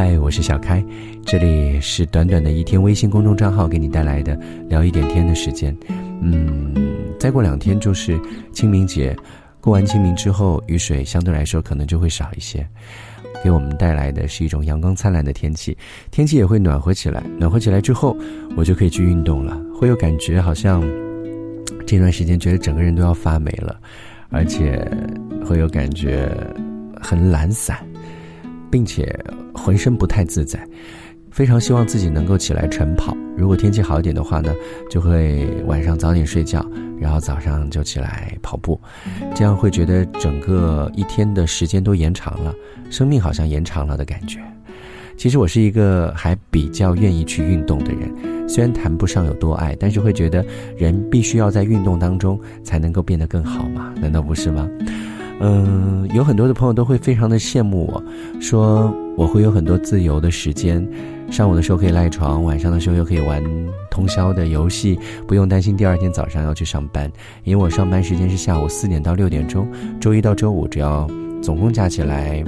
嗨，我是小开，这里是短短的一天微信公众账号给你带来的聊一点天的时间。嗯，再过两天就是清明节，过完清明之后，雨水相对来说可能就会少一些，给我们带来的是一种阳光灿烂的天气，天气也会暖和起来。暖和起来之后，我就可以去运动了，会有感觉，好像这段时间觉得整个人都要发霉了，而且会有感觉很懒散。并且浑身不太自在，非常希望自己能够起来晨跑。如果天气好一点的话呢，就会晚上早点睡觉，然后早上就起来跑步，这样会觉得整个一天的时间都延长了，生命好像延长了的感觉。其实我是一个还比较愿意去运动的人，虽然谈不上有多爱，但是会觉得人必须要在运动当中才能够变得更好嘛？难道不是吗？嗯，有很多的朋友都会非常的羡慕我，说我会有很多自由的时间，上午的时候可以赖床，晚上的时候又可以玩通宵的游戏，不用担心第二天早上要去上班，因为我上班时间是下午四点到六点钟，周一到周五只要总共加起来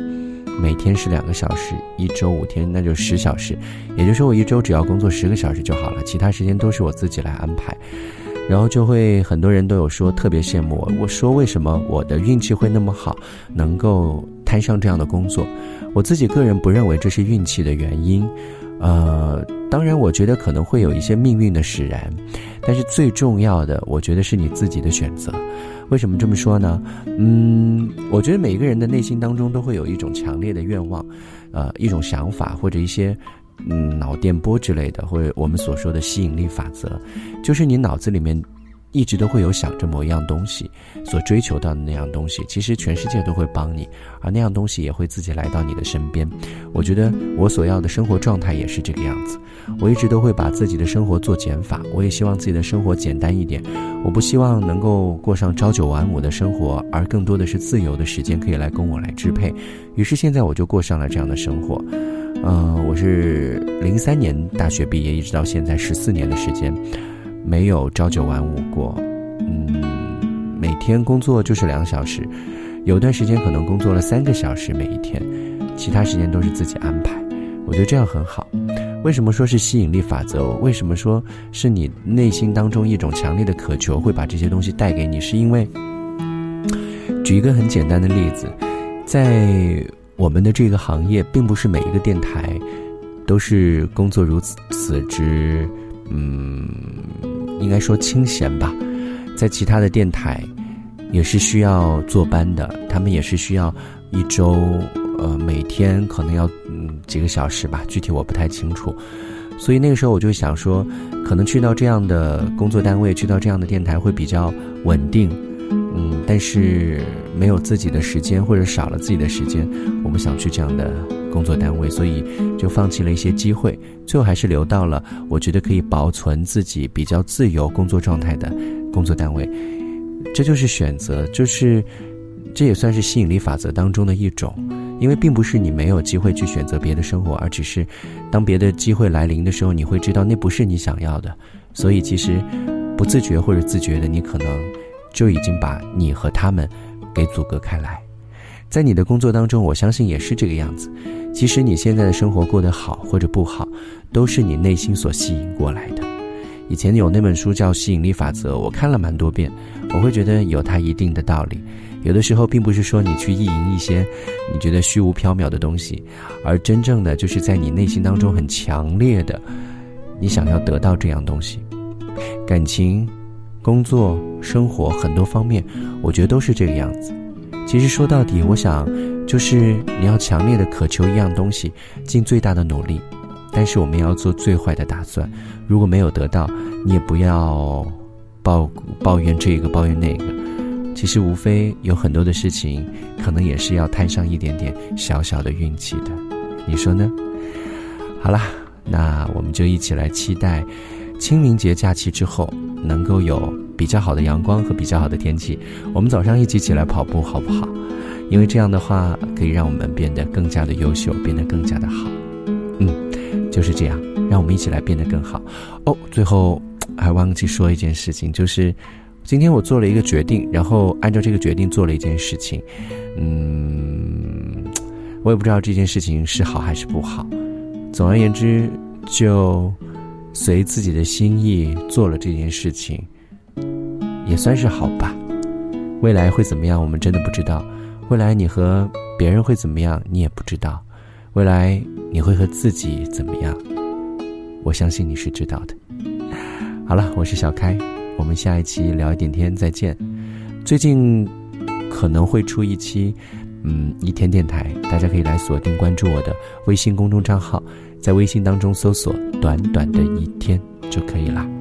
每天是两个小时，一周五天那就十小时，也就是说我一周只要工作十个小时就好了，其他时间都是我自己来安排。然后就会很多人都有说特别羡慕我。我说为什么我的运气会那么好，能够摊上这样的工作？我自己个人不认为这是运气的原因，呃，当然我觉得可能会有一些命运的使然，但是最重要的，我觉得是你自己的选择。为什么这么说呢？嗯，我觉得每一个人的内心当中都会有一种强烈的愿望，呃，一种想法或者一些。嗯，脑电波之类的，或者我们所说的吸引力法则，就是你脑子里面一直都会有想着某一样东西，所追求到的那样东西，其实全世界都会帮你，而那样东西也会自己来到你的身边。我觉得我所要的生活状态也是这个样子。我一直都会把自己的生活做减法，我也希望自己的生活简单一点。我不希望能够过上朝九晚五的生活，而更多的是自由的时间可以来供我来支配。于是现在我就过上了这样的生活。嗯，我是零三年大学毕业，一直到现在十四年的时间，没有朝九晚五过。嗯，每天工作就是两小时，有段时间可能工作了三个小时每一天，其他时间都是自己安排。我觉得这样很好。为什么说是吸引力法则？为什么说是你内心当中一种强烈的渴求会把这些东西带给你？是因为，举一个很简单的例子，在。我们的这个行业，并不是每一个电台都是工作如此之，嗯，应该说清闲吧。在其他的电台，也是需要坐班的，他们也是需要一周，呃，每天可能要嗯几个小时吧，具体我不太清楚。所以那个时候我就想说，可能去到这样的工作单位，去到这样的电台会比较稳定。嗯，但是没有自己的时间，或者少了自己的时间，我不想去这样的工作单位，所以就放弃了一些机会，最后还是留到了我觉得可以保存自己比较自由工作状态的工作单位。这就是选择，就是这也算是吸引力法则当中的一种，因为并不是你没有机会去选择别的生活，而只是当别的机会来临的时候，你会知道那不是你想要的，所以其实不自觉或者自觉的，你可能。就已经把你和他们给阻隔开来，在你的工作当中，我相信也是这个样子。其实你现在的生活过得好或者不好，都是你内心所吸引过来的。以前有那本书叫《吸引力法则》，我看了蛮多遍，我会觉得有它一定的道理。有的时候，并不是说你去意淫一些你觉得虚无缥缈的东西，而真正的就是在你内心当中很强烈的，你想要得到这样东西，感情。工作、生活很多方面，我觉得都是这个样子。其实说到底，我想就是你要强烈的渴求一样东西，尽最大的努力。但是我们要做最坏的打算。如果没有得到，你也不要抱抱怨这个抱怨那个。其实无非有很多的事情，可能也是要摊上一点点小小的运气的。你说呢？好啦，那我们就一起来期待清明节假期之后。能够有比较好的阳光和比较好的天气，我们早上一起起来跑步好不好？因为这样的话可以让我们变得更加的优秀，变得更加的好。嗯，就是这样，让我们一起来变得更好。哦，最后还忘记说一件事情，就是今天我做了一个决定，然后按照这个决定做了一件事情。嗯，我也不知道这件事情是好还是不好。总而言之，就随自己的心意做了这件事情，也算是好吧。未来会怎么样，我们真的不知道。未来你和别人会怎么样，你也不知道。未来你会和自己怎么样？我相信你是知道的。好了，我是小开，我们下一期聊一点天再见。最近可能会出一期，嗯，一天电台，大家可以来锁定关注我的微信公众账号，在微信当中搜索“短短的一天”就可以了。